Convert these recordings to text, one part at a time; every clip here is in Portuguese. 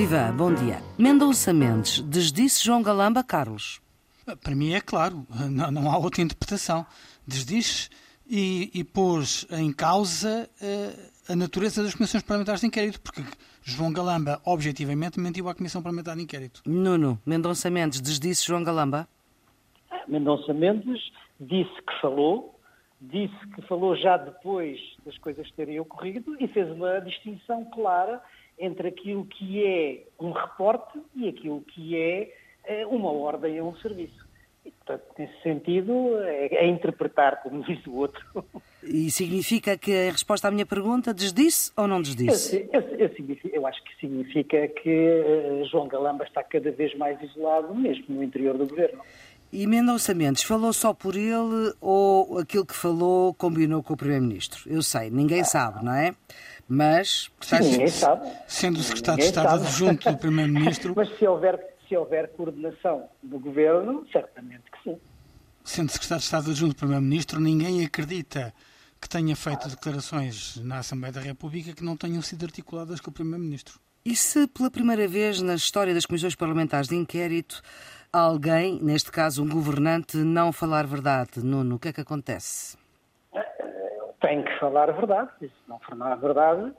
Viva, bom dia. Mendonça Mendes desdisse João Galamba, Carlos. Para mim é claro, não, não há outra interpretação. Desdisse e, e pôs em causa uh, a natureza das comissões parlamentares de inquérito, porque João Galamba, objetivamente, mentiu à Comissão Parlamentar de Inquérito. Nuno, Mendonça Mendes desdisse João Galamba? Mendonça Mendes disse que falou, disse que falou já depois das coisas terem ocorrido e fez uma distinção clara entre aquilo que é um reporte e aquilo que é eh, uma ordem a um serviço. E, portanto, nesse sentido, é, é interpretar, como diz o outro. E significa que a resposta à minha pergunta desdisse ou não desdisse? Eu, eu, eu, eu acho que significa que uh, João Galamba está cada vez mais isolado, mesmo no interior do governo. E Mendonça Mendes falou só por ele ou aquilo que falou combinou com o Primeiro-Ministro? Eu sei, ninguém sabe, não é? Mas, portanto, Sim, ninguém sabe. sendo o Secretário ninguém de Estado sabe. adjunto do Primeiro-Ministro. Mas se houver, se houver coordenação do Governo, certamente que sim. Sendo Secretário de Estado adjunto do Primeiro-Ministro, ninguém acredita que tenha feito declarações na Assembleia da República que não tenham sido articuladas com o Primeiro-Ministro. E se pela primeira vez na história das comissões parlamentares de inquérito alguém, neste caso um governante, não falar verdade? Nuno, o que é que acontece? Tem que falar a verdade. E se não falar a verdade,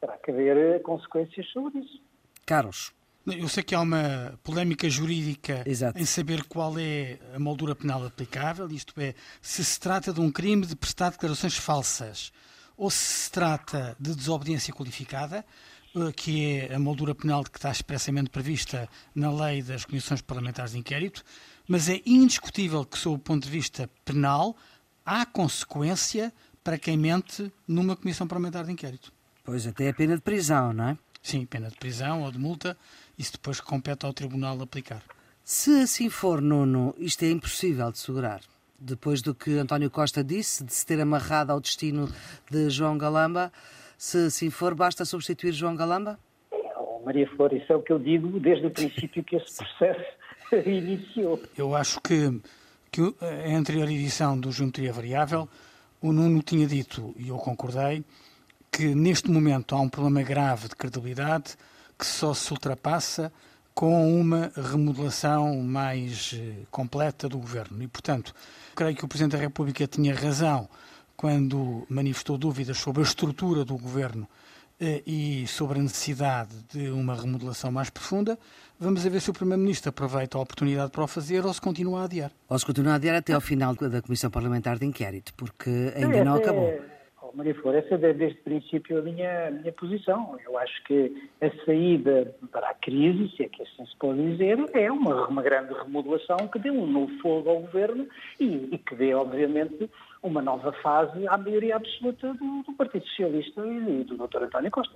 terá que haver consequências sobre isso. Carlos. Eu sei que há uma polémica jurídica Exato. em saber qual é a moldura penal aplicável, isto é, se se trata de um crime de prestar declarações falsas ou se se trata de desobediência qualificada, que é a moldura penal que está expressamente prevista na lei das comissões parlamentares de inquérito, mas é indiscutível que, sob o ponto de vista penal, há consequência para quem mente numa comissão parlamentar de inquérito. Pois, até a pena de prisão, não é? Sim, pena de prisão ou de multa, isso depois compete ao Tribunal aplicar. Se assim for, Nuno, isto é impossível de segurar. Depois do que António Costa disse, de se ter amarrado ao destino de João Galamba, se assim for, basta substituir João Galamba? Oh, Maria Flor, isso é o que eu digo desde o princípio que esse processo iniciou. Eu acho que, que a anterior edição do Geometria Variável, o Nuno tinha dito, e eu concordei, que neste momento há um problema grave de credibilidade que só se ultrapassa com uma remodelação mais eh, completa do governo. E, portanto, creio que o Presidente da República tinha razão quando manifestou dúvidas sobre a estrutura do governo eh, e sobre a necessidade de uma remodelação mais profunda, vamos ver se o Primeiro-Ministro aproveita a oportunidade para o fazer ou se continua a adiar. Ou se continua a adiar até ao final da Comissão Parlamentar de Inquérito, porque ainda não acabou. Oh, Maria Flor, essa é desde o princípio a minha, a minha posição. Eu acho que a saída para a crise, se é que assim se pode dizer, é uma, uma grande remodelação que dê um novo fogo ao governo e, e que dê, obviamente, uma nova fase à maioria absoluta do, do Partido Socialista e do Dr. António Costa.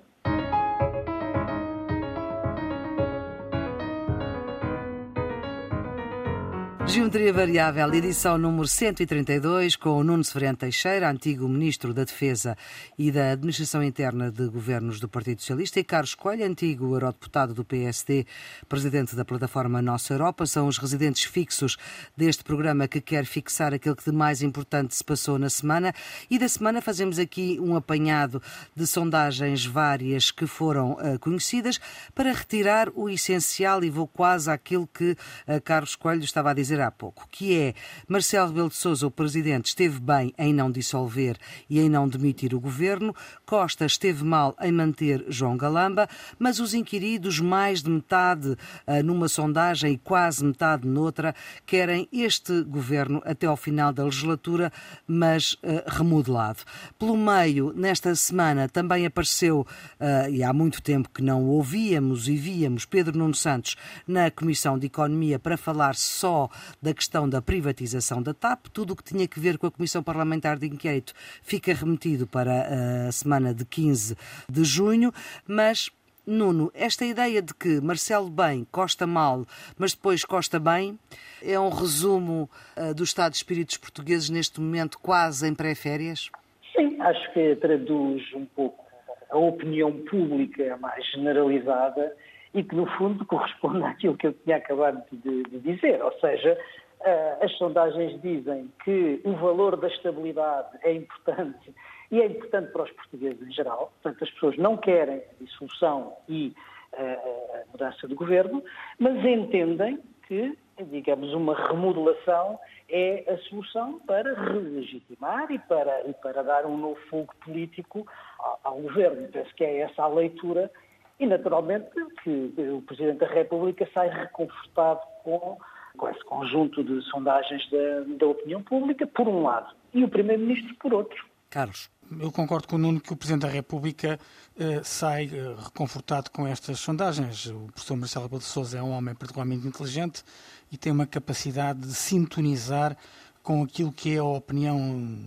Geometria Variável, edição número 132, com o Nuno Severino Teixeira, antigo Ministro da Defesa e da Administração Interna de Governos do Partido Socialista, e Carlos Coelho, antigo eurodeputado do PSD, Presidente da plataforma Nossa Europa. São os residentes fixos deste programa que quer fixar aquilo que de mais importante se passou na semana. E da semana fazemos aqui um apanhado de sondagens várias que foram uh, conhecidas para retirar o essencial, e vou quase àquilo que uh, Carlos Coelho estava a dizer há pouco, que é Marcelo Rebelo de Sousa, o Presidente, esteve bem em não dissolver e em não demitir o Governo, Costa esteve mal em manter João Galamba, mas os inquiridos, mais de metade uh, numa sondagem e quase metade noutra, querem este Governo até ao final da legislatura, mas uh, remodelado. Pelo meio, nesta semana, também apareceu, uh, e há muito tempo que não ouvíamos e víamos, Pedro Nuno Santos na Comissão de Economia para falar só da questão da privatização da TAP. Tudo o que tinha que ver com a Comissão Parlamentar de Inquérito fica remetido para a semana de 15 de junho, mas Nuno, esta ideia de que Marcelo bem, Costa mal, mas depois Costa bem, é um resumo uh, do estado de espíritos portugueses neste momento, quase em pré-férias? Sim, acho que traduz um pouco a opinião pública mais generalizada e que, no fundo, corresponde àquilo que eu tinha acabado de, de dizer. Ou seja, uh, as sondagens dizem que o valor da estabilidade é importante e é importante para os portugueses em geral. Portanto, as pessoas não querem a dissolução e uh, a, mudança de governo, mas entendem que, digamos, uma remodelação é a solução para relegitimar e para, e para dar um novo fogo político ao, ao governo. Penso que é essa a leitura e, naturalmente, que o Presidente da República sai reconfortado com, com esse conjunto de sondagens da, da opinião pública, por um lado, e o Primeiro-Ministro, por outro. Carlos. Eu concordo com o Nuno que o Presidente da República eh, sai eh, reconfortado com estas sondagens. O professor Marcelo Rebelo de Sousa é um homem particularmente inteligente e tem uma capacidade de sintonizar com aquilo que é a opinião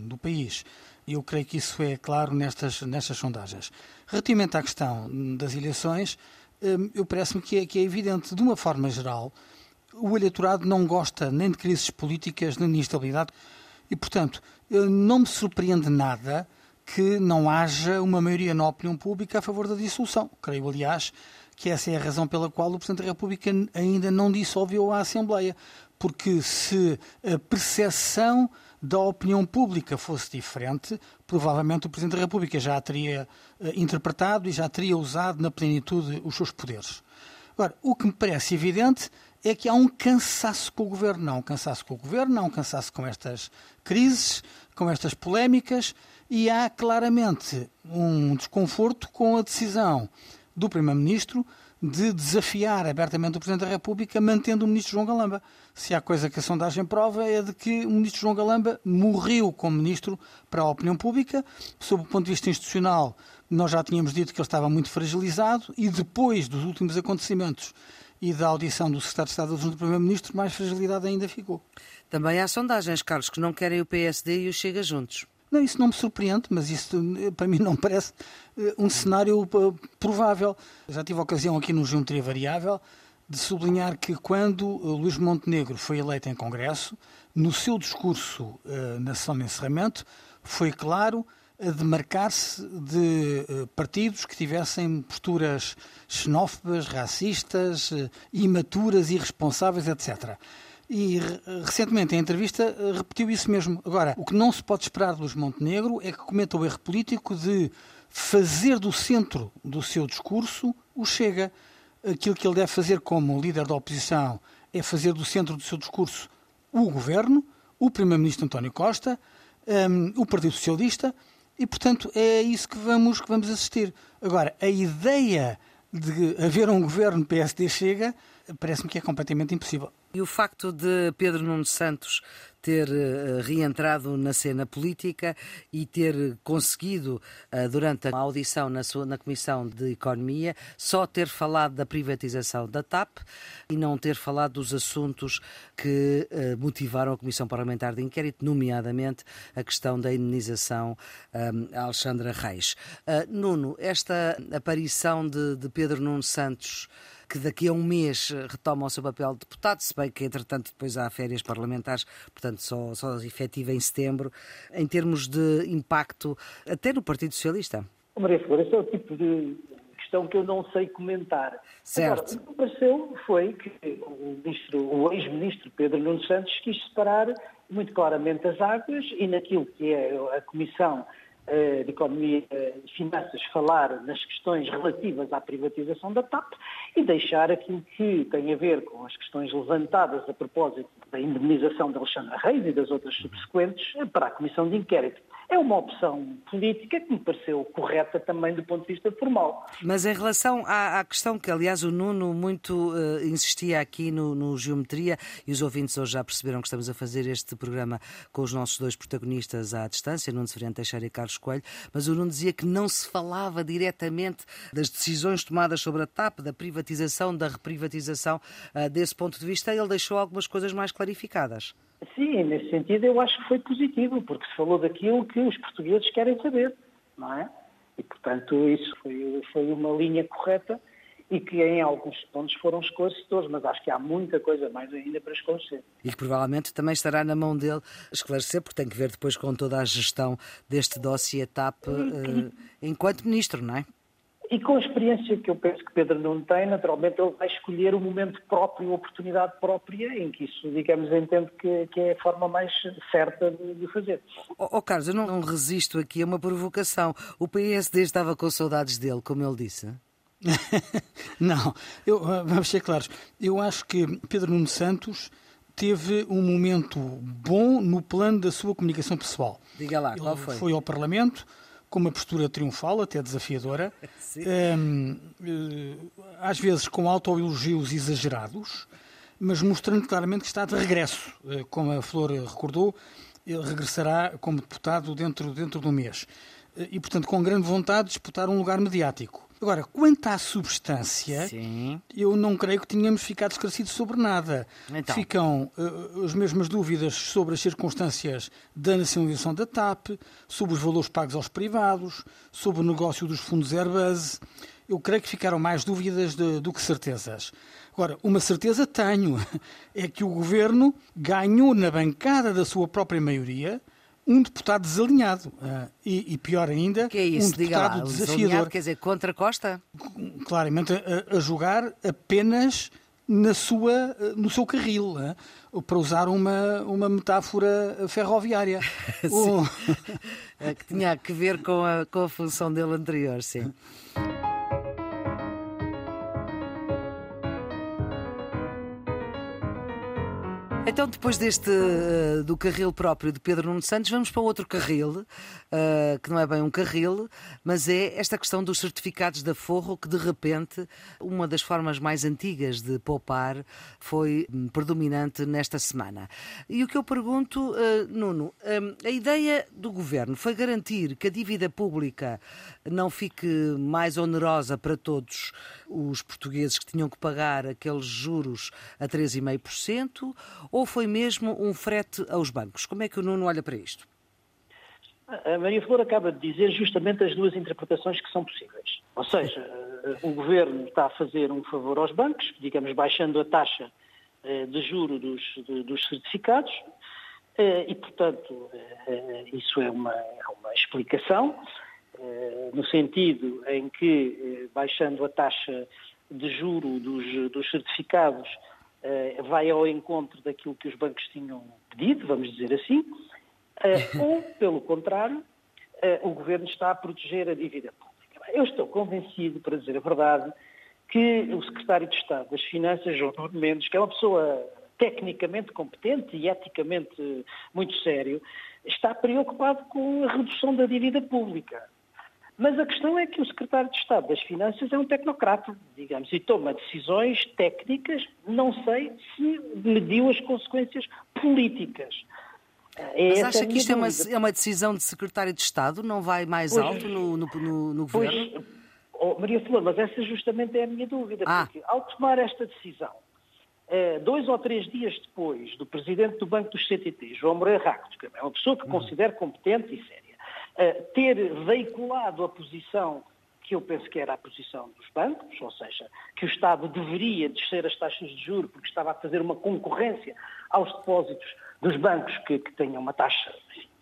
do país. Eu creio que isso é claro nestas, nestas sondagens. Relativamente à questão das eleições, eh, eu parece-me que é, que é evidente, de uma forma geral, o eleitorado não gosta nem de crises políticas nem de instabilidade e, portanto, não me surpreende nada que não haja uma maioria na opinião pública a favor da dissolução. Creio, aliás, que essa é a razão pela qual o Presidente da República ainda não dissolveu a Assembleia. Porque se a percepção da opinião pública fosse diferente, provavelmente o Presidente da República já a teria uh, interpretado e já teria usado na plenitude os seus poderes. Agora, o que me parece evidente é que há um cansaço com o Governo. Não um cansaço com o Governo, não um cansaço com estas crises, com estas polémicas e há claramente um desconforto com a decisão do Primeiro-Ministro de desafiar abertamente o Presidente da República, mantendo o Ministro João Galamba. Se há coisa que a sondagem prova é de que o Ministro João Galamba morreu como Ministro para a opinião pública. Sob o ponto de vista institucional, nós já tínhamos dito que ele estava muito fragilizado e depois dos últimos acontecimentos e da audição do Secretário de Estado do Primeiro-Ministro, mais fragilidade ainda ficou. Também há sondagens, Carlos, que não querem o PSD e o Chega juntos. Não, isso não me surpreende, mas isso eh, para mim não parece eh, um cenário eh, provável. Já tive a ocasião aqui no Geometria Variável de sublinhar que quando Luís Montenegro foi eleito em Congresso, no seu discurso na sessão de encerramento, foi claro de marcar-se de partidos que tivessem posturas xenófobas, racistas, imaturas, irresponsáveis, etc. E recentemente, em entrevista, repetiu isso mesmo. Agora, o que não se pode esperar de Luís Montenegro é que cometa o erro político de fazer do centro do seu discurso o Chega. Aquilo que ele deve fazer como líder da oposição é fazer do centro do seu discurso o governo, o primeiro-ministro António Costa, um, o Partido Socialista, e, portanto, é isso que vamos, que vamos assistir. Agora, a ideia de haver um governo PSD-Chega parece-me que é completamente impossível. E o facto de Pedro Nuno Santos ter uh, reentrado na cena política e ter conseguido, uh, durante a audição na, sua, na Comissão de Economia, só ter falado da privatização da TAP e não ter falado dos assuntos que uh, motivaram a Comissão Parlamentar de Inquérito, nomeadamente a questão da indenização um, a Alexandra Reis. Nuno, esta aparição de, de Pedro Nuno Santos que daqui a um mês eh, retoma o seu papel de deputado, se bem que, entretanto, depois há férias parlamentares, portanto, só, só efetiva em setembro, em termos de impacto até no Partido Socialista? Maria Flor, esse é o tipo de questão que eu não sei comentar. Certo. Agora, o que pareceu foi que o, o ex-ministro Pedro Nuno Santos quis separar muito claramente as águas e naquilo que é a Comissão de Economia e Finanças falar nas questões relativas à privatização da TAP e deixar aquilo que tem a ver com as questões levantadas a propósito da indemnização de Alexandre Reis e das outras subsequentes para a Comissão de Inquérito é uma opção política que me pareceu correta também do ponto de vista formal. Mas em relação à, à questão que, aliás, o Nuno muito uh, insistia aqui no, no, Geometria, e os ouvintes hoje já perceberam que estamos a fazer este programa com os nossos dois protagonistas à distância, Nuno Severiano Teixeira e Carlos Coelho, mas o Nuno dizia que não se falava diretamente das decisões tomadas sobre a TAP, da privatização, da reprivatização. Uh, desse ponto de vista, ele deixou algumas coisas mais clarificadas. Sim, nesse sentido eu acho que foi positivo, porque se falou daquilo que os portugueses querem saber, não é? E, portanto, isso foi, foi uma linha correta e que em alguns pontos foram esclarecedores, mas acho que há muita coisa mais ainda para esclarecer. E que provavelmente também estará na mão dele esclarecer, porque tem que ver depois com toda a gestão deste dossiê TAP uh, enquanto ministro, não é? E com a experiência que eu penso que Pedro não tem, naturalmente ele vai escolher o momento próprio, a oportunidade própria, em que isso, digamos, entende que, que é a forma mais certa de, de fazer. Oh, oh, Carlos, eu não, resisto aqui a uma provocação. O PSD estava com saudades dele, como ele disse? não, eu, vamos ser claros. Eu acho que Pedro Nuno Santos teve um momento bom no plano da sua comunicação pessoal. Diga lá, qual Ele foi? Foi ao Parlamento com uma postura triunfal, até desafiadora, um, às vezes com autoelogios exagerados, mas mostrando claramente que está de regresso. Eh, como a Flor recordou, ele regressará como deputado dentro, dentro do mês. Eh, e, portanto, com grande vontade de disputar um lugar mediático. Agora, quanto à substância, Sim. eu não creio que tenhamos ficado esclarecidos sobre nada. Então. Ficam uh, as mesmas dúvidas sobre as circunstâncias da nacionalização da TAP, sobre os valores pagos aos privados, sobre o negócio dos fundos Airbus. Eu creio que ficaram mais dúvidas de, do que certezas. Agora, uma certeza tenho, é que o governo ganhou na bancada da sua própria maioria um deputado desalinhado. Uh, e, e, pior ainda, que é isso? um deputado lá, desafiador. Quer dizer, contra Costa? Claramente a, a jogar apenas na sua, no seu carril, né? para usar uma, uma metáfora ferroviária. o... que tinha a ver com a, com a função dele anterior, sim. Então, depois deste uh, do carril próprio de Pedro Nuno Santos, vamos para outro carril, uh, que não é bem um carril, mas é esta questão dos certificados da Forro, que de repente, uma das formas mais antigas de poupar foi um, predominante nesta semana. E o que eu pergunto, uh, Nuno, um, a ideia do governo foi garantir que a dívida pública não fique mais onerosa para todos os portugueses que tinham que pagar aqueles juros a 3,5%, ou foi mesmo um frete aos bancos? Como é que o Nuno olha para isto? A Maria Flor acaba de dizer justamente as duas interpretações que são possíveis. Ou seja, o governo está a fazer um favor aos bancos, digamos, baixando a taxa de juro dos, dos certificados, e, portanto, isso é uma, é uma explicação, no sentido em que, baixando a taxa de juro dos, dos certificados, vai ao encontro daquilo que os bancos tinham pedido, vamos dizer assim, ou, pelo contrário, o governo está a proteger a dívida pública. Eu estou convencido, para dizer a verdade, que o secretário de Estado das Finanças, João Nuno Mendes, que é uma pessoa tecnicamente competente e eticamente muito sério, está preocupado com a redução da dívida pública. Mas a questão é que o secretário de Estado das Finanças é um tecnocrata, digamos, e toma decisões técnicas, não sei se mediu as consequências políticas. É Mas acha que isto é uma, é uma, decisão de secretário de Estado? Não vai mais pois, alto no, no, no, no pois, governo? Oh, Maria Flor, mas essa justamente é a minha dúvida, ah. porque ao tomar esta decisão, dois ou três dias depois do presidente do Banco dos CTT, João Moreira Racto, que é uma pessoa que considero competente e séria, ter veiculado a posição que eu penso que era a posição dos bancos, ou seja, que o Estado deveria descer as taxas de juros porque estava a fazer uma concorrência aos depósitos dos bancos que, que uma taxa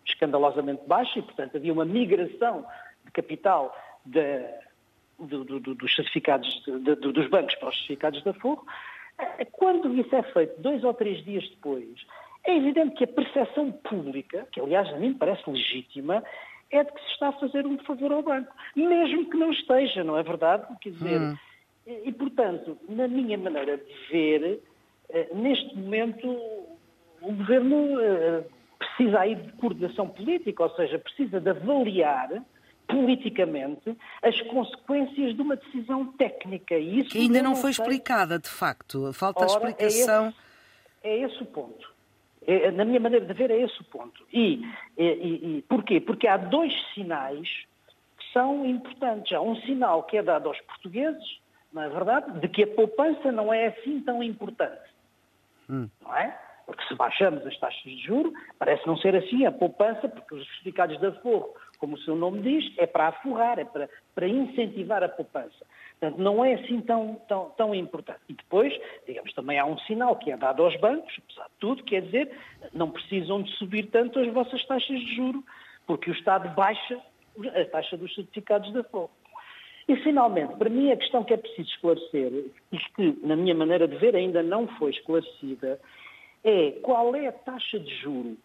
escandalosamente baixa e, portanto, havia uma migração de capital de, do, do, dos certificados de, dos bancos para os certificados da Forro. Quando isso é feito dois ou três dias depois, é evidente que a percepção pública, que aliás a mim parece legítima, é de que se está a fazer um favor ao banco, mesmo que não esteja, não é verdade? Quer dizer, hum. e, e, portanto, na minha maneira de ver, neste momento o governo precisa aí de coordenação política, ou seja, precisa de avaliar politicamente as consequências de uma decisão técnica. E isso que ainda não, não foi sei. explicada, de facto. Falta Ora, explicação. É esse, é esse o ponto. É, na minha maneira de ver, é esse o ponto. E, e, e porquê? Porque há dois sinais que são importantes. Há um sinal que é dado aos portugueses, não é verdade? De que a poupança não é assim tão importante. Hum. Não é? Porque se baixamos as taxas de juros, parece não ser assim a poupança, porque os certificados de aforro, como o seu nome diz, é para aforrar, é para, para incentivar a poupança. Portanto, não é assim tão, tão, tão importante. E depois, digamos, também há um sinal que é dado aos bancos, apesar de tudo, quer dizer, não precisam de subir tanto as vossas taxas de juro, porque o Estado baixa a taxa dos certificados de aforro. E, finalmente, para mim, a questão que é preciso esclarecer, e que, na minha maneira de ver, ainda não foi esclarecida, é qual é a taxa de juro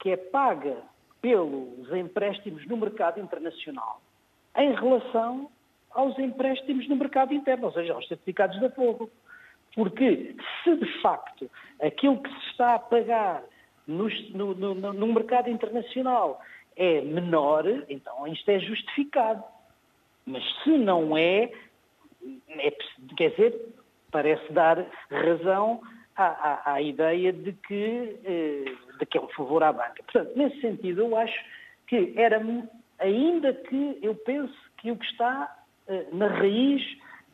que é paga pelos empréstimos no mercado internacional em relação aos empréstimos no mercado interno, ou seja, aos certificados de fogo. Porque se de facto aquilo que se está a pagar no, no, no, mercado internacional é menor, então isto é justificado. Mas se não é, é quer dizer, parece dar razão à, à, à ideia de que, eh, de que é um favor à banca. Portanto, nesse sentido, eu acho que era, ainda que eu penso que o que está na raiz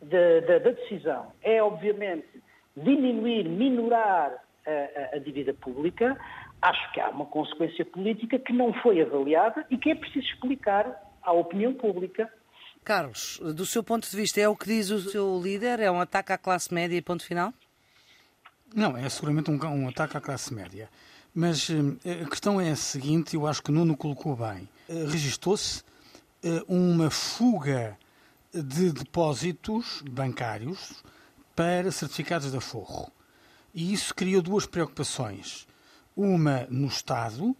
da, da, da, decisão é, obviamente, diminuir, minorar a, a, a dívida pública, acho que há uma consequência política que não foi avaliada e que é preciso explicar à opinião pública. Carlos, do seu ponto de vista, é o que diz o seu líder? É um ataque à classe média ponto final? Não, é seguramente um, um ataque à classe média. Mas uh, a questão é a seguinte, eu acho que Nuno colocou bem. Registou-se uma fuga de depósitos bancários para certificados de aforro. E isso criou duas preocupações. Uma no Estado,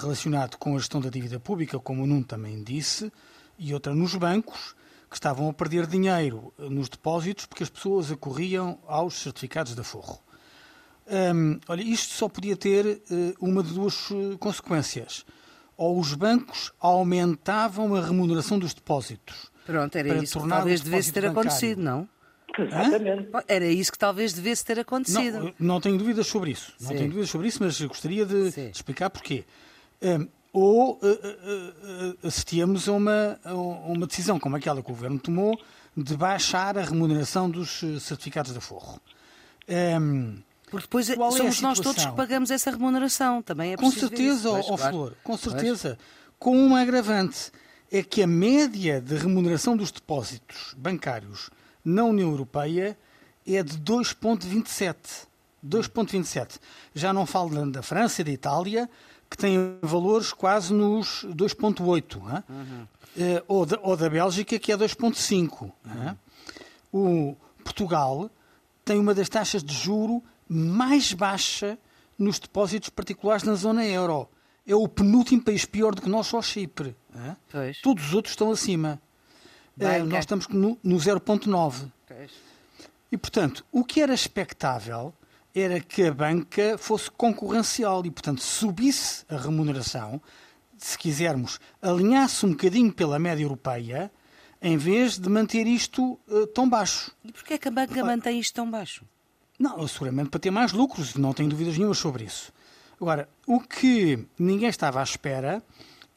relacionado com a gestão da dívida pública, como o Nuno também disse, e outra nos bancos, que estavam a perder dinheiro nos depósitos porque as pessoas acorriam aos certificados de aforro. Olha, isto só podia ter uh, uma de duas consequências. Ou os bancos aumentavam a remuneração dos depósitos. Pronto, era isso que talvez devesse ter bancário. acontecido, não? Exatamente. Hã? Era isso que talvez devesse ter acontecido. Não, não tenho dúvidas sobre isso. Sim. Não tenho dúvidas sobre isso, mas gostaria de, de explicar porquê. Um, ou uh, uh, assistíamos a uma, a uma decisão como aquela que o Governo tomou de baixar a remuneração dos certificados de aforro. Um, porque depois Qual somos é nós todos que pagamos essa remuneração. Também é Com certeza, ó oh, claro. Flor, com certeza. Pois. Com um agravante. É que a média de remuneração dos depósitos bancários na União Europeia é de 2,27. 2,27. Já não falo da França e da Itália, que têm valores quase nos 2,8, uhum. uh, ou, da, ou da Bélgica, que é 2,5. Uhum. O Portugal tem uma das taxas de juro mais baixa nos depósitos particulares na zona euro. É o penúltimo país pior do que nós, só Chipre. Todos os outros estão acima. Uh, nós estamos no, no 0,9. E, portanto, o que era expectável era que a banca fosse concorrencial e, portanto, subisse a remuneração, se quisermos, alinhasse um bocadinho pela média europeia, em vez de manter isto uh, tão baixo. E porquê é que a banca mantém isto tão baixo? Não, seguramente para ter mais lucros, não tenho dúvidas nenhuma sobre isso. Agora, o que ninguém estava à espera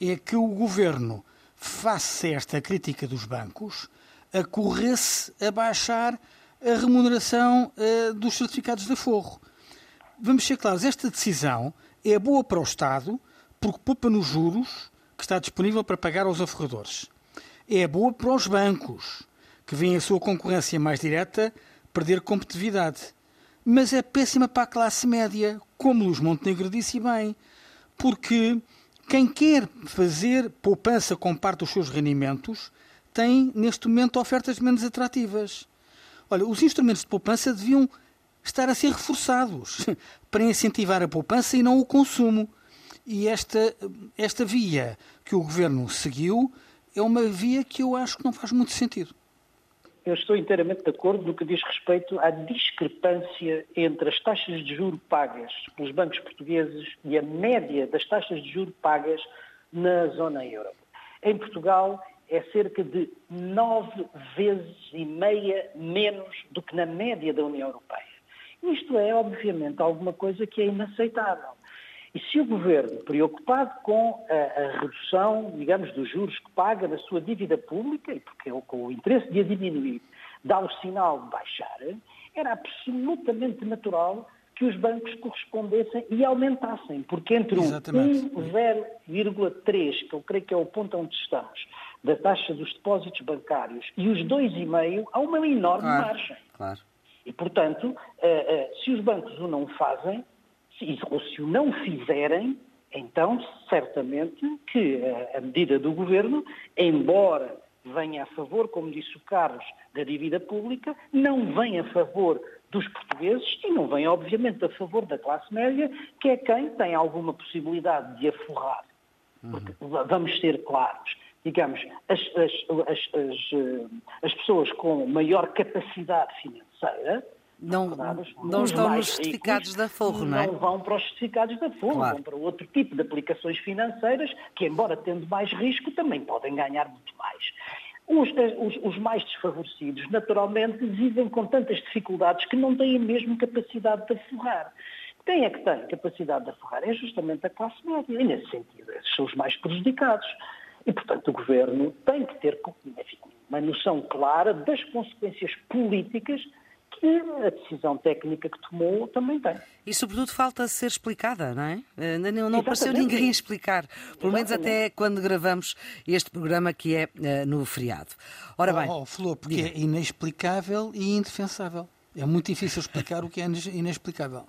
é que o governo, face a esta crítica dos bancos, acorresse a baixar a remuneração uh, dos certificados de aforro. Vamos ser claros, esta decisão é boa para o Estado porque poupa nos juros que está disponível para pagar aos aforradores. É boa para os bancos, que veem a sua concorrência mais direta perder competitividade. Mas é péssima para a classe média, como Luís Montenegro disse bem, porque quem quer fazer poupança com parte dos seus rendimentos tem, neste momento, ofertas menos atrativas. Olha, os instrumentos de poupança deviam estar a ser reforçados para incentivar a poupança e não o consumo. E esta, esta via que o governo seguiu é uma via que eu acho que não faz muito sentido. Eu estou inteiramente de acordo no que diz respeito à discrepância entre as taxas de juro pagas pelos bancos portugueses e a média das taxas de juro pagas na zona euro. Em Portugal, é cerca de nove vezes e meia menos do que na média da União Europeia. Isto é, obviamente, alguma coisa que é inaceitável. E se o Governo, preocupado com a, a, redução, digamos, dos juros que paga na sua dívida pública, e porque com o interesse de a diminuir, dá o sinal de baixar, era absolutamente natural que os bancos correspondessem e aumentassem, porque entre o 1,3, que eu creio que é o ponto onde estamos, da taxa dos depósitos bancários e os 2,5, há uma enorme claro, margem. Claro. E, portanto, eh, eh, se os bancos o não fazem, ou se o não fizerem, então certamente que a medida do governo, embora venha a favor, como disse o Carlos, da dívida pública, não vem a favor dos portugueses e não vem, obviamente, a favor da classe média, que é quem tem alguma possibilidade de aforrar. Porque, vamos ser claros, digamos, as, as, as, as, pessoas com maior capacidade financeira não, não estão nos certificados da Forro, não é? Não vão para os certificados da Forro, claro. vão para outro tipo de aplicações financeiras que, embora tendo mais risco, também podem ganhar muito mais. Os, os, os, mais desfavorecidos, naturalmente, vivem com tantas dificuldades que não têm mesmo capacidade de aforrar. Quem é que tem capacidade de aforrar? É justamente a classe média. E, nesse sentido, esses são os mais prejudicados. E, portanto, o Governo tem que ter enfim, uma noção clara das consequências políticas que a decisão técnica que tomou também tem. E, sobretudo, falta ser explicada, não é? Ainda não, não apareceu ninguém explicar, pelo menos até quando gravamos este programa que é uh, no feriado. Ora bem. Oh, oh Flor, porque diga. é inexplicável e indefensável. É muito difícil explicar o que é inexplicável.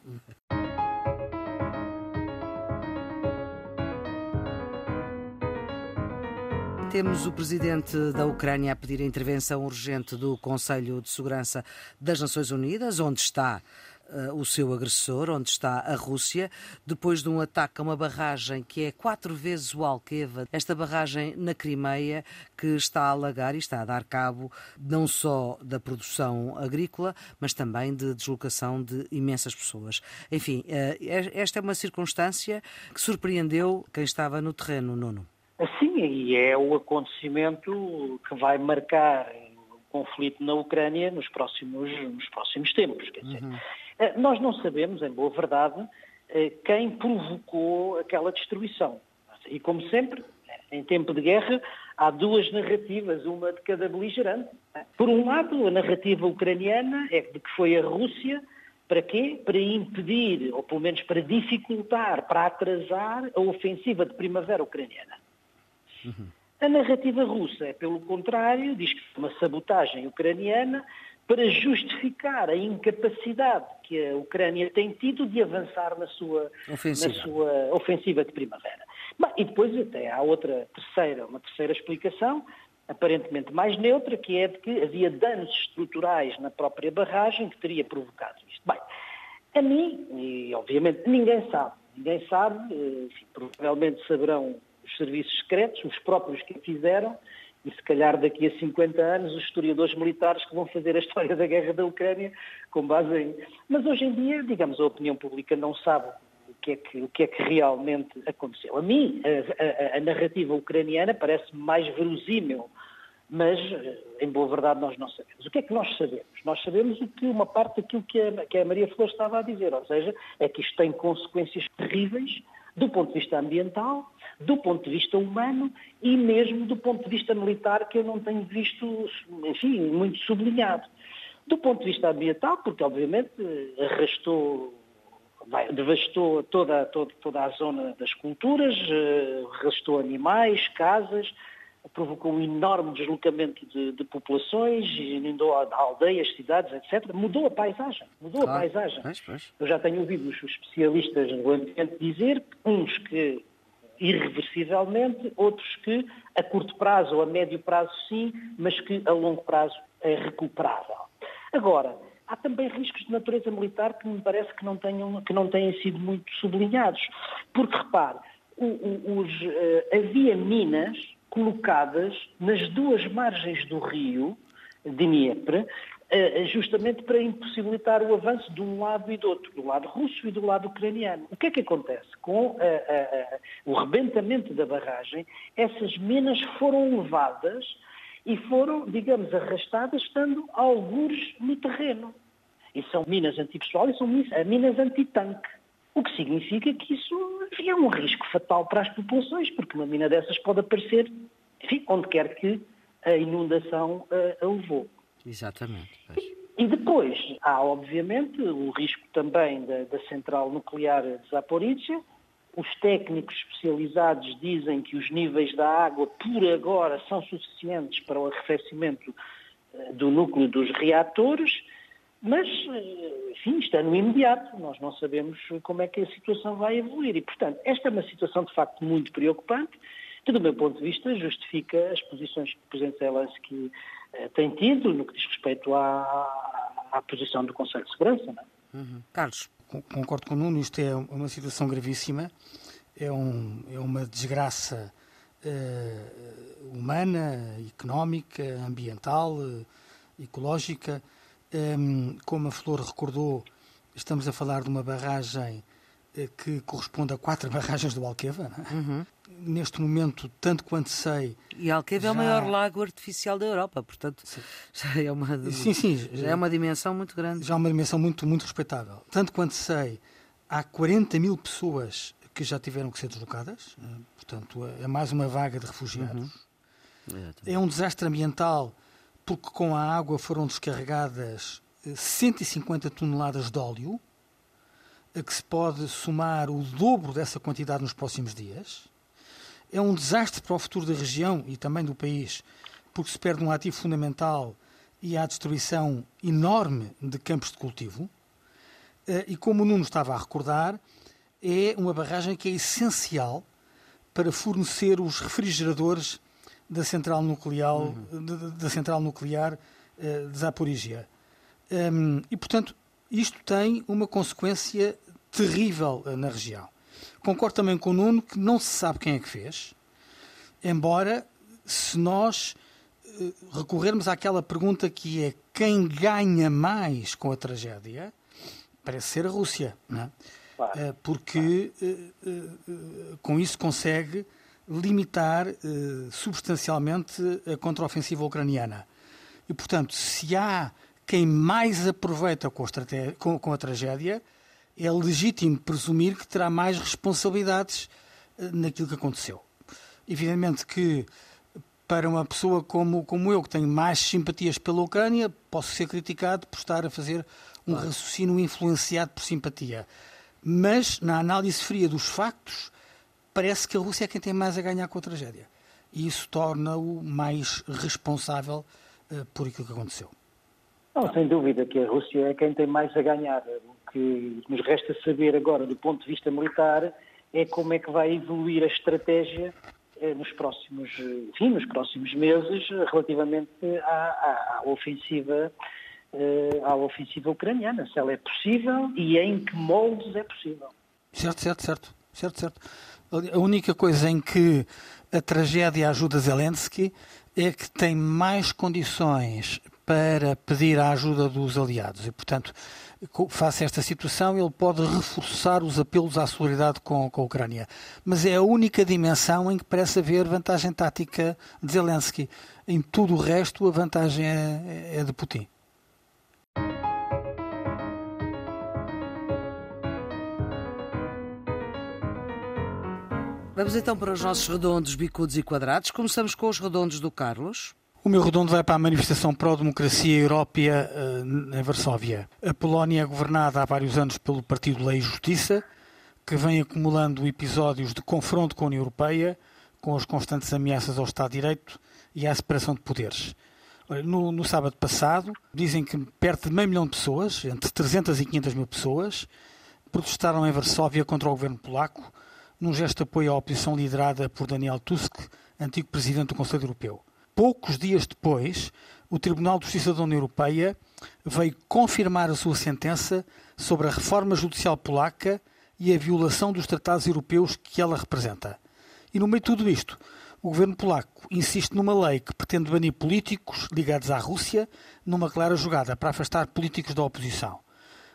Temos o presidente da Ucrânia a pedir a intervenção urgente do Conselho de Segurança das Nações Unidas, onde está uh, o seu agressor, onde está a Rússia, depois de um ataque a uma barragem que é quatro vezes o Alqueva, esta barragem na Crimeia, que está a alagar e está a dar cabo não só da produção agrícola, mas também de deslocação de imensas pessoas. Enfim, uh, esta é uma circunstância que surpreendeu quem estava no terreno, Nuno. Sim, e é o acontecimento que vai marcar o conflito na Ucrânia nos próximos, nos próximos tempos. Uhum. Eh, nós não sabemos, em boa verdade, eh, quem provocou aquela destruição. E como sempre, em tempo de guerra, há duas narrativas, uma de cada beligerante. Por um lado, a narrativa ucraniana é de que foi a Rússia para quê? Para impedir, ou pelo menos para dificultar, para atrasar a ofensiva de primavera ucraniana. Uhum. A narrativa russa é, pelo contrário, diz que é uma sabotagem ucraniana para justificar a incapacidade que a Ucrânia tem tido de avançar na sua ofensiva, na sua ofensiva de primavera. Bem, e depois até há outra terceira, uma terceira explicação, aparentemente mais neutra, que é de que havia danos estruturais na própria barragem que teria provocado isto. Bem, a mim, e obviamente ninguém sabe, ninguém sabe, eh, enfim, provavelmente saberão os serviços secretos, os próprios que fizeram, e se calhar daqui a 50 anos os historiadores militares que vão fazer a história da guerra da Ucrânia com base em. Mas hoje em dia, digamos, a opinião pública não sabe o que é que, o que, é que realmente aconteceu. A mim, a, a, a narrativa ucraniana parece mais verosímil, mas, em boa verdade, nós não sabemos. O que é que nós sabemos? Nós sabemos o que uma parte daquilo que a, que a Maria Flor estava a dizer, ou seja, é que isto tem consequências terríveis do ponto de vista ambiental, do ponto de vista humano e mesmo do ponto de vista militar, que eu não tenho visto, enfim, muito sublinhado. Do ponto de vista ambiental, porque obviamente arrastou, devastou toda, toda, toda a zona das culturas, eh, arrastou animais, casas, provocou um enorme deslocamento de, de populações, inundou aldeias, cidades, etc. Mudou a paisagem, mudou claro. a paisagem. Pois, pois. Eu já tenho ouvido os especialistas no ambiente dizer, uns que irreversivelmente, outros que a curto prazo ou a médio prazo sim, mas que a longo prazo é recuperável. Agora, há também riscos de natureza militar que me parece que não, tenham, que não têm sido muito sublinhados. Porque, repare, os, uh, havia minas colocadas nas duas margens do rio, de Dnieper, eh, justamente para impossibilitar o avanço de um lado e do outro, do lado russo e do lado ucraniano. O que é que acontece? Com uh, uh, o rebentamento da barragem, essas minas foram levadas e foram, digamos, arrastadas estando algures no terreno. E são minas antipessoal e são minas antitanque. O que significa que isso é um risco fatal para as populações, porque uma mina dessas pode aparecer, enfim, onde quer que a inundação uh, a levou. Exatamente. E depois há, obviamente, o risco também da, da central nuclear de Zaporizhia. Os técnicos especializados dizem que os níveis da água, por agora, são suficientes para o arrefecimento eh, do núcleo dos reatores, mas, eh, enfim, está no imediato. Nós não sabemos como é que a situação vai evoluir. E, portanto, esta é uma situação, de facto, muito preocupante, que, do meu ponto de vista, justifica as posições que o Presidente Zelensky eh, tem tido no que diz respeito à, à posição do Conselho de Segurança. Não é? uhum. Carlos. Concordo com o Nuno, isto é uma situação gravíssima, é, um, é uma desgraça uh, humana, económica, ambiental, ecológica. Como a Flor recordou, estamos a falar de uma barragem que corresponde a quatro barragens do Alqueva. É? Uhum. Neste momento, tanto quanto sei. E Alqueva já... é o maior lago artificial da Europa, portanto sim. já é uma sim, sim, já é uma dimensão muito grande. Já é uma dimensão muito, muito respeitável. Tanto quanto sei, há 40 mil pessoas que já tiveram que ser deslocadas, eh, portanto é mais uma vaga de refugiados. Uhum. É um desastre ambiental porque com a água foram descarregadas 150 eh, toneladas de óleo a que se pode somar o dobro dessa quantidade nos próximos dias. É um desastre para o futuro da região e também do país, porque se perde um ativo fundamental e há destruição enorme de campos de cultivo. Eh, e como o Nuno estava a recordar, é uma barragem que é essencial para fornecer os refrigeradores da central nuclear, uhum. da central nuclear uh, de Zaporizhia. Um, e, portanto, isto tem uma consequência terrível uh, na região. Concordo também com o Nuno que não se sabe quem é que fez, embora se nós uh, recorrermos àquela pergunta que é quem ganha mais com a tragédia, parece ser a Rússia, não é? Claro. porque com isso consegue limitar substancialmente a contraofensiva ucraniana. E, portanto, se há quem mais aproveita com a, com, com a tragédia, é legítimo presumir que terá mais responsabilidades eh, naquilo que aconteceu. Evidentemente que para uma pessoa como, como eu, que tenho mais simpatias pela Ucrânia, posso ser criticado por estar a fazer um raciocínio influenciado por simpatia. Mas, na análise fria dos factos, parece que a Rússia é quem tem mais a ganhar com a tragédia. E isso torna-o mais responsável uh, por aquilo que aconteceu. Não, sem dúvida que a Rússia é quem tem mais a ganhar. O que nos resta saber agora, do ponto de vista militar, é como é que vai evoluir a estratégia eh, nos próximos, enfim, nos próximos meses relativamente à, à, à ofensiva eh, à ofensiva ucraniana, se ela é possível e em que moldes é possível. Certo, certo, certo, certo, certo. A única coisa em que a tragédia ajuda Zelensky é que tem mais condições para pedir a ajuda dos aliados. E, portanto, face a esta situação, ele pode reforçar os apelos à solidariedade com, com, a Ucrânia. Mas é a única dimensão em que parece haver vantagem tática de Zelensky. Em tudo o resto, a vantagem é, é de Putin. Vamos então para os nossos redondos, bicudos e quadrados. Começamos com os redondos do Carlos. O meu redondo vai para a manifestação pró-democracia europeia em Varsóvia. A Polónia é governada há vários anos pelo Partido Lei e Justiça, que vem acumulando episódios de confronto com a União Europeia, com as constantes ameaças ao Estado de Direito e à separação de poderes. No, no, sábado passado, dizem que perto de meio milhão de pessoas, entre 300 e 500 mil pessoas, protestaram em Varsóvia contra o governo polaco, num gesto de apoio à oposição liderada por Daniel Tusk, antigo presidente do Conselho Europeu poucos dias depois, o Tribunal de Justiça da União Europeia veio confirmar a sua sentença sobre a reforma judicial polaca e a violação dos tratados europeus que ela representa. E no meio de tudo isto, o governo polaco insiste numa lei que pretende banir políticos ligados à Rússia numa clara jogada para afastar políticos da oposição.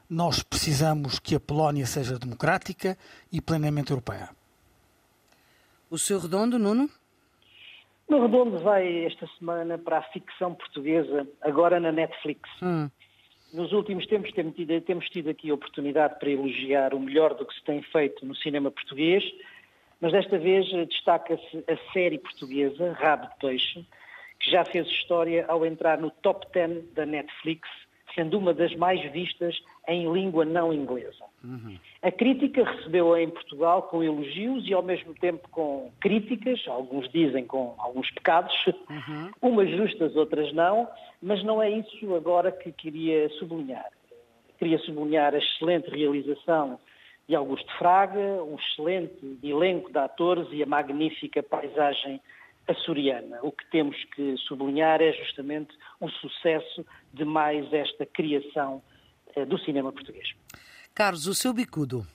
Nós precisamos que a Polónia seja democrática e plenamente europeia. O seu redondo, Nuno? No Redondo vai esta semana para a ficção portuguesa, agora na Netflix. Hum. Nos últimos tempos temos tido, temos tido aqui a oportunidade para elogiar o melhor do que se tem feito no cinema português, mas desta vez destaca-se a série portuguesa, Rabo de Peixe, que já fez história ao entrar no top 10 da Netflix, sendo uma das mais vistas em língua não inglesa. Uhum. A crítica recebeu-a em Portugal com elogios e ao mesmo tempo com críticas, alguns dizem com alguns pecados, uhum. umas justas, outras não, mas não é isso agora que queria sublinhar. Queria sublinhar a excelente realização de Augusto Fraga, um excelente elenco de atores e a magnífica paisagem açoriana. O que temos que sublinhar é justamente o sucesso de mais esta criação eh, do cinema português. Carlos, o seu bicudo?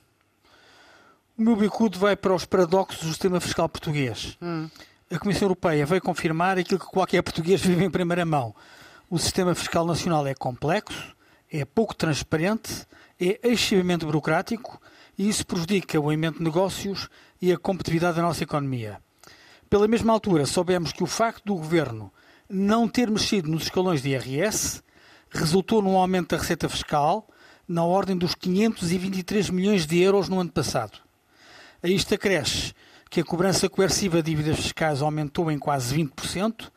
O meu bicudo vai para os paradoxos do sistema fiscal português. Hum. a Comissão Europeia veio confirmar aquilo que qualquer português vive em primeira mão. O sistema fiscal nacional é complexo, é pouco transparente, é excessivamente burocrático e isso prejudica o aumento de negócios e a competitividade da nossa economia. Pela mesma altura, soubemos que o facto do governo não ter mexido nos escalões de IRS resultou num aumento da receita fiscal na ordem dos 523 milhões de euros no ano passado. A isto acresce que a cobrança coerciva de dívidas fiscais aumentou em quase 20%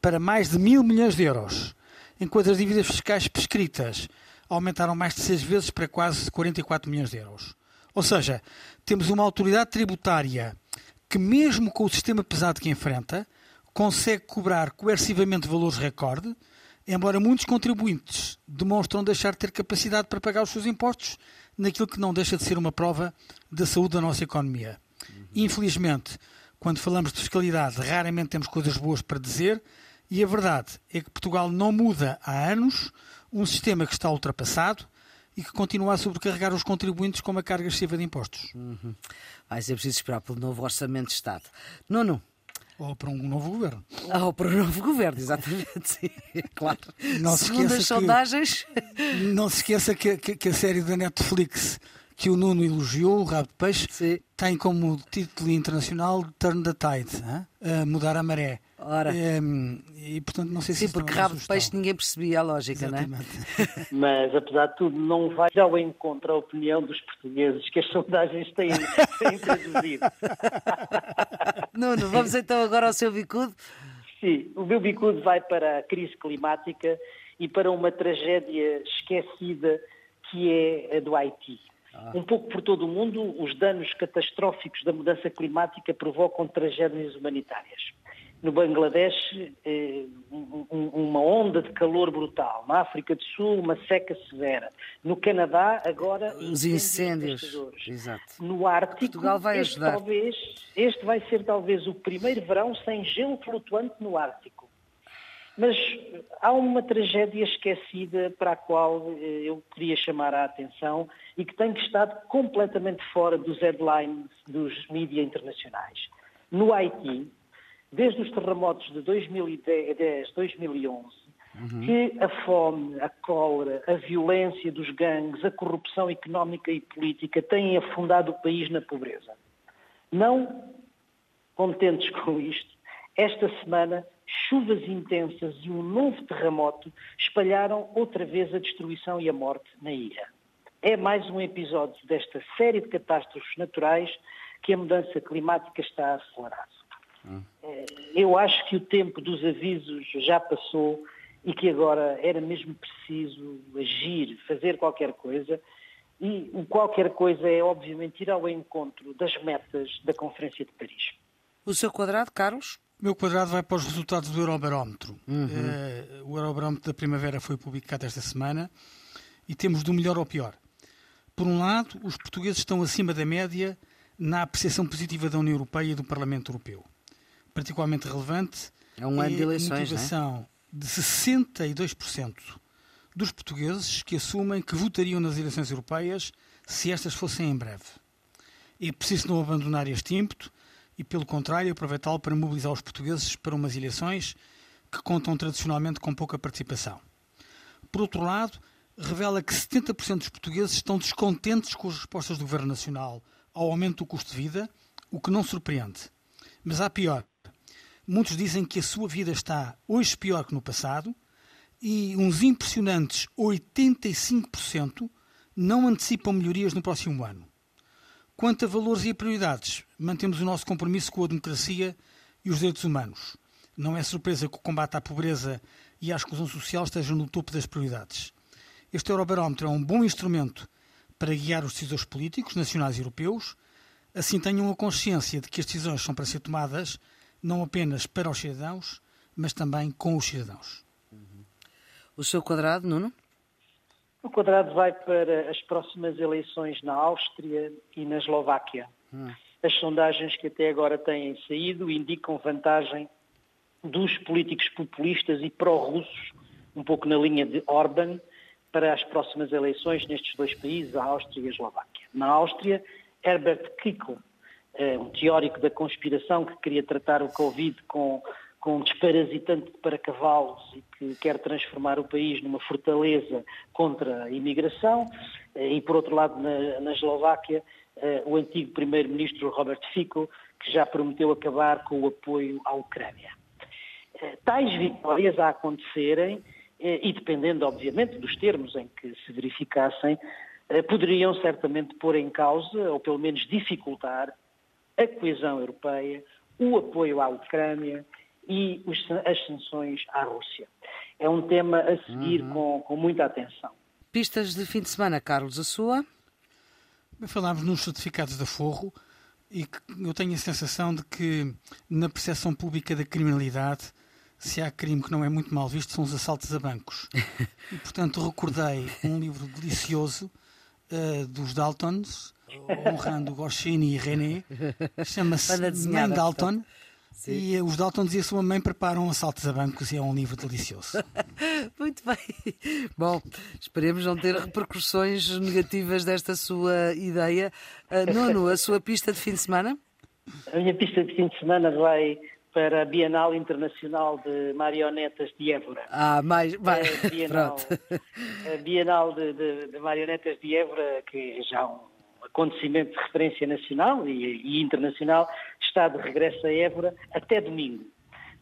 para mais de mil milhões de euros, enquanto as dívidas fiscais prescritas aumentaram mais de seis vezes para quase 44 milhões de euros. Ou seja, temos uma autoridade tributária que, mesmo com o sistema pesado que enfrenta, consegue cobrar coercivamente valores recorde, embora muitos contribuintes demonstram deixar de ter capacidade para pagar os seus impostos naquilo que não deixa de ser uma prova da saúde da nossa economia. Infelizmente, quando falamos de fiscalidade, raramente temos coisas boas para dizer, e a verdade é que Portugal não muda há anos um sistema que está ultrapassado e que continua a sobrecarregar os contribuintes com uma carga excessiva de impostos. Uhum. Vai ser preciso esperar pelo novo Orçamento de Estado. Nuno. Ou para um novo governo. Ou para um novo governo, exatamente. Sim, claro. Não Segundo as sondagens. não se esqueça que, que, que a série da Netflix que o Nuno elogiou, o Rabo de Peixe, Sim. tem como título internacional Turn the Tide, hein? mudar a maré. Ora. É, e portanto não sei Sim, se porque rabo de peixe ninguém percebia a lógica, Exatamente. não é? Mas apesar de tudo, não vai ao encontro a opinião dos portugueses que as sondagens têm, têm traduzido. Nuno, vamos então agora ao seu bicudo. Sim, o meu bicudo vai para a crise climática e para uma tragédia esquecida que é a do Haiti. Ah. Um pouco por todo o mundo, os danos catastróficos da mudança climática provocam tragédias humanitárias. No Bangladesh, eh, uma onda de calor brutal. Na África do Sul, uma seca severa. No Canadá, agora. Os incêndios. Exato. No Ártico, Portugal vai este, ajudar. Talvez, este vai ser talvez o primeiro verão sem gelo flutuante no Ártico. Mas há uma tragédia esquecida para a qual eh, eu queria chamar a atenção e que tem estado completamente fora dos headlines dos mídias internacionais. No Haiti, desde os terremotos de 2010, 2011, uhum. que a fome, a cólera, a violência dos gangues, a corrupção económica e política têm afundado o país na pobreza. Não contentes com isto, esta semana chuvas intensas e um novo terremoto espalharam outra vez a destruição e a morte na ilha. É mais um episódio desta série de catástrofes naturais que a mudança climática está a acelerar. Hum. Eu acho que o tempo dos avisos já passou e que agora era mesmo preciso agir, fazer qualquer coisa. E o qualquer coisa é, obviamente, ir ao encontro das metas da Conferência de Paris. O seu quadrado, Carlos? O meu quadrado vai para os resultados do Eurobarómetro. Uhum. Uh, o Eurobarómetro da primavera foi publicado esta semana e temos do melhor ao pior. Por um lado, os portugueses estão acima da média na apreciação positiva da União Europeia e do Parlamento Europeu. Particularmente relevante é um ano de eleições, a motivação é? de 62% dos portugueses que assumem que votariam nas eleições europeias se estas fossem em breve. É preciso não abandonar este ímpeto e, pelo contrário, aproveitá-lo para mobilizar os portugueses para umas eleições que contam tradicionalmente com pouca participação. Por outro lado, revela que 70% dos portugueses estão descontentes com as respostas do Governo Nacional ao aumento do custo de vida, o que não surpreende. Mas há pior. Muitos dizem que a sua vida está hoje pior que no passado e uns impressionantes 85% não antecipam melhorias no próximo ano. Quanto a valores e a prioridades, mantemos o nosso compromisso com a democracia e os direitos humanos. Não é surpresa que o combate à pobreza e à exclusão social estejam no topo das prioridades. Este Eurobarómetro é um bom instrumento para guiar os decisores políticos, nacionais e europeus, assim tenham a consciência de que as decisões são para ser tomadas não apenas para os cidadãos, mas também com os cidadãos. O seu quadrado, Nuno? O quadrado vai para as próximas eleições na Áustria e na Eslováquia. Hum. As sondagens que até agora têm saído indicam vantagem dos políticos populistas e pró-russos, um pouco na linha de Orban, para as próximas eleições nestes dois países, a Áustria e a Eslováquia. Na Áustria, Herbert Kickl um teórico da conspiração que queria tratar o Covid com, com um desparasitante para cavalos e que quer transformar o país numa fortaleza contra a imigração. Uh, e, por outro lado, na, na Eslováquia, uh, o antigo primeiro-ministro Robert Fico, que já prometeu acabar com o apoio à Ucrânia. Tais vitórias a acontecerem, e dependendo, obviamente, dos termos em que se verificassem, poderiam certamente pôr em causa, ou pelo menos dificultar, a coesão europeia, o apoio à Ucrânia e os, as sanções à Rússia. É um tema a seguir uhum. com, com muita atenção. Pistas de fim de semana, Carlos, a sua? Falámos nos certificados de aforro e eu tenho a sensação de que na percepção pública da criminalidade, se há crime que não é muito mal visto, são os assaltos a bancos. e, portanto, recordei um livro delicioso uh, dos Daltons, honrando Goscinny e René, chama-se Mãe Dalton. Sim. E os Dalton dizia sua mãe preparam assaltos a bancos e é um livro delicioso. Muito bem. Bom, esperemos não ter repercussões negativas desta sua ideia. Uh, Nuno, a sua pista de fim de semana? A minha pista de fim de semana vai para a Bienal Internacional de Marionetas de Évora. Ah, mais, mais. A Bienal, a Bienal de, de, de Marionetas de Évora, que é já um acontecimento de referência nacional e, e internacional, está de regresso a Évora até domingo.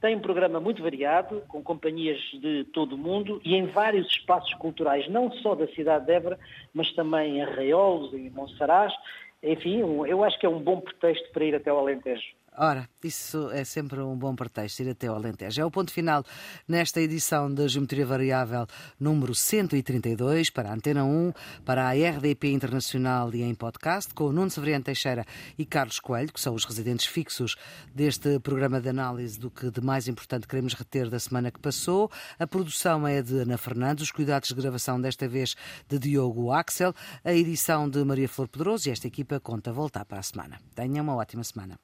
Tem um programa muito variado, com companhias de todo o mundo e em vários espaços culturais, não só da cidade de Évora, mas também em Arraiolos, em Monsaraz. Enfim, eu acho que é um bom pretexto para ir até o Alentejo. Ora, isso é sempre um bom pretexto, ir até ao Alentejo. É o ponto final nesta edição da Geometria Variável número 132 para a Antena 1, para a RDP Internacional e em podcast, com Nuno Severiano Teixeira e Carlos Coelho, que são os residentes fixos deste programa de análise do que de mais importante queremos reter da semana que passou. A produção é de Ana Fernandes, os cuidados de gravação desta vez de Diogo Axel, a edição de Maria Flor Pedroso e esta equipa conta voltar para a semana. Tenha uma ótima semana.